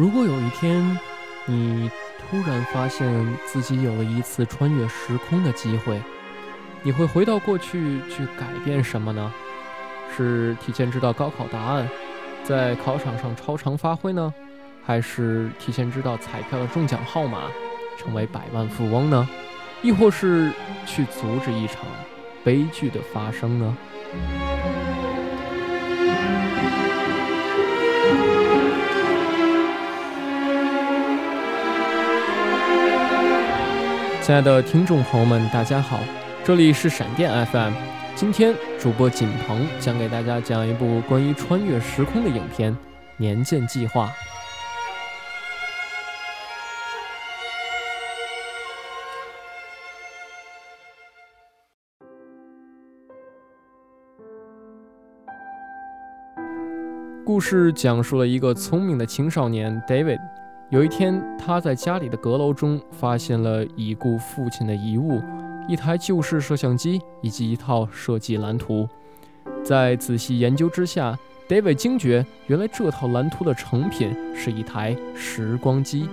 如果有一天，你突然发现自己有了一次穿越时空的机会，你会回到过去去改变什么呢？是提前知道高考答案，在考场上超常发挥呢？还是提前知道彩票的中奖号码，成为百万富翁呢？亦或是去阻止一场悲剧的发生呢？亲爱的听众朋友们，大家好，这里是闪电 FM。今天主播景鹏将给大家讲一部关于穿越时空的影片《年鉴计划》。故事讲述了一个聪明的青少年 David。有一天，他在家里的阁楼中发现了已故父亲的遗物，一台旧式摄像机以及一套设计蓝图。在仔细研究之下，David 惊觉，原来这套蓝图的成品是一台时光机。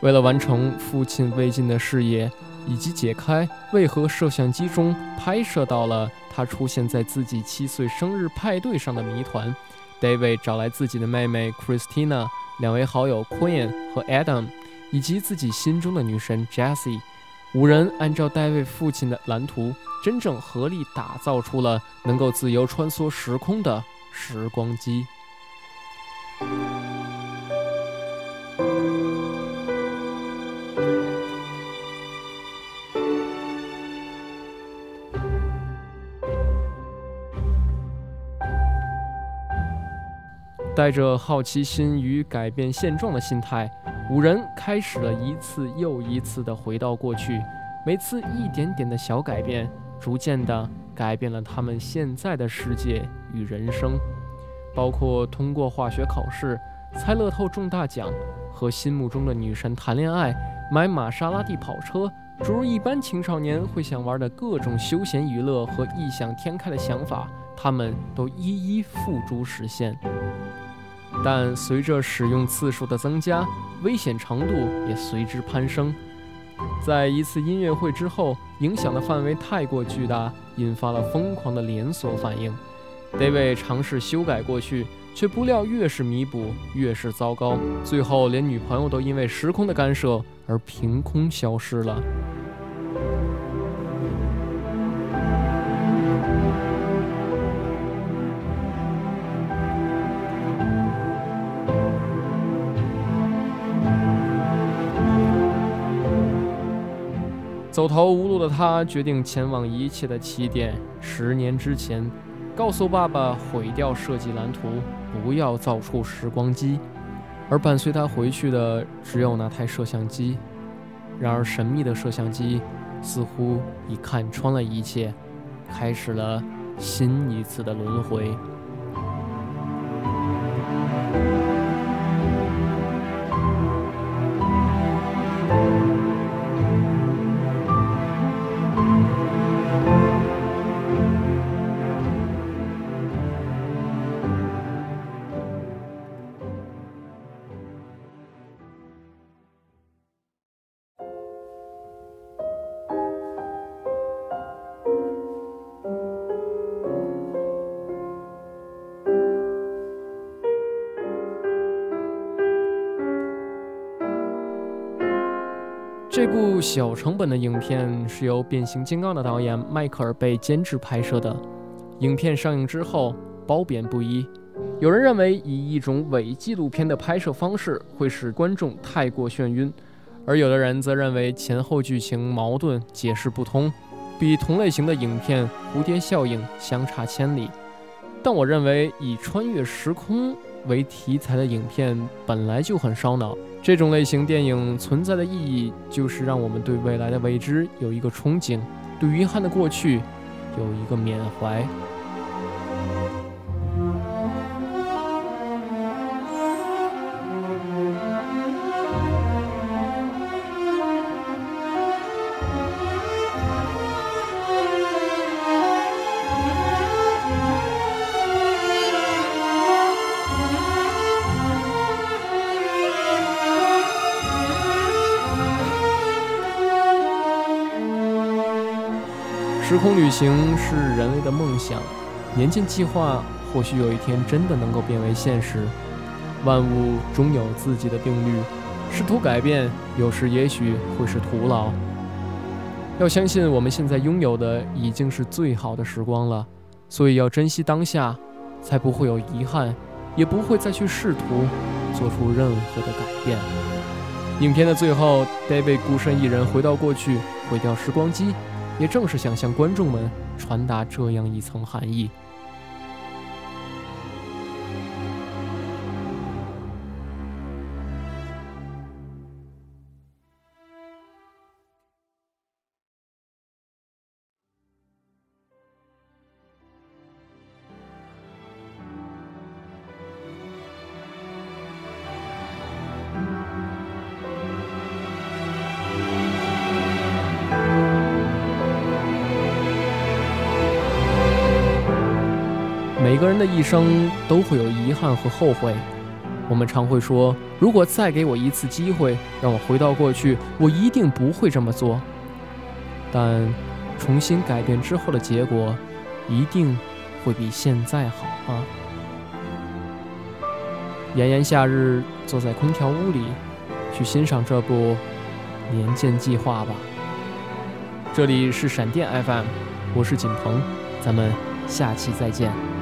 为了完成父亲未尽的事业，以及解开为何摄像机中拍摄到了他出现在自己七岁生日派对上的谜团，David 找来自己的妹妹 Christina。两位好友 Queen 和 Adam，以及自己心中的女神 Jessie，五人按照戴维父亲的蓝图，真正合力打造出了能够自由穿梭时空的时光机。带着好奇心与改变现状的心态，五人开始了一次又一次的回到过去。每次一点点的小改变，逐渐的改变了他们现在的世界与人生。包括通过化学考试、猜乐透中大奖、和心目中的女神谈恋爱、买玛莎拉蒂跑车，诸如一般青少年会想玩的各种休闲娱乐和异想天开的想法，他们都一一付诸实现。但随着使用次数的增加，危险程度也随之攀升。在一次音乐会之后，影响的范围太过巨大，引发了疯狂的连锁反应。David 尝试修改过去，却不料越是弥补越是糟糕，最后连女朋友都因为时空的干涉而凭空消失了。走投无路的他决定前往一切的起点——十年之前，告诉爸爸毁掉设计蓝图，不要造出时光机。而伴随他回去的只有那台摄像机。然而，神秘的摄像机似乎已看穿了一切，开始了新一次的轮回。这部小成本的影片是由《变形金刚》的导演迈克尔·贝监制拍摄的。影片上映之后，褒贬不一。有人认为以一种伪纪录片的拍摄方式会使观众太过眩晕，而有的人则认为前后剧情矛盾、解释不通，比同类型的影片《蝴蝶效应》相差千里。但我认为以穿越时空为题材的影片本来就很烧脑。这种类型电影存在的意义，就是让我们对未来的未知有一个憧憬，对遗憾的过去有一个缅怀。时空旅行是人类的梦想，年鉴计划或许有一天真的能够变为现实。万物终有自己的定律，试图改变，有时也许会是徒劳。要相信我们现在拥有的已经是最好的时光了，所以要珍惜当下，才不会有遗憾，也不会再去试图做出任何的改变。影片的最后，David 孤身一人回到过去，毁掉时光机。也正是想向观众们传达这样一层含义。每个人的一生都会有遗憾和后悔。我们常会说，如果再给我一次机会，让我回到过去，我一定不会这么做。但重新改变之后的结果，一定会比现在好吗？炎炎夏日，坐在空调屋里，去欣赏这部《年鉴计划》吧。这里是闪电 FM，我是景鹏，咱们下期再见。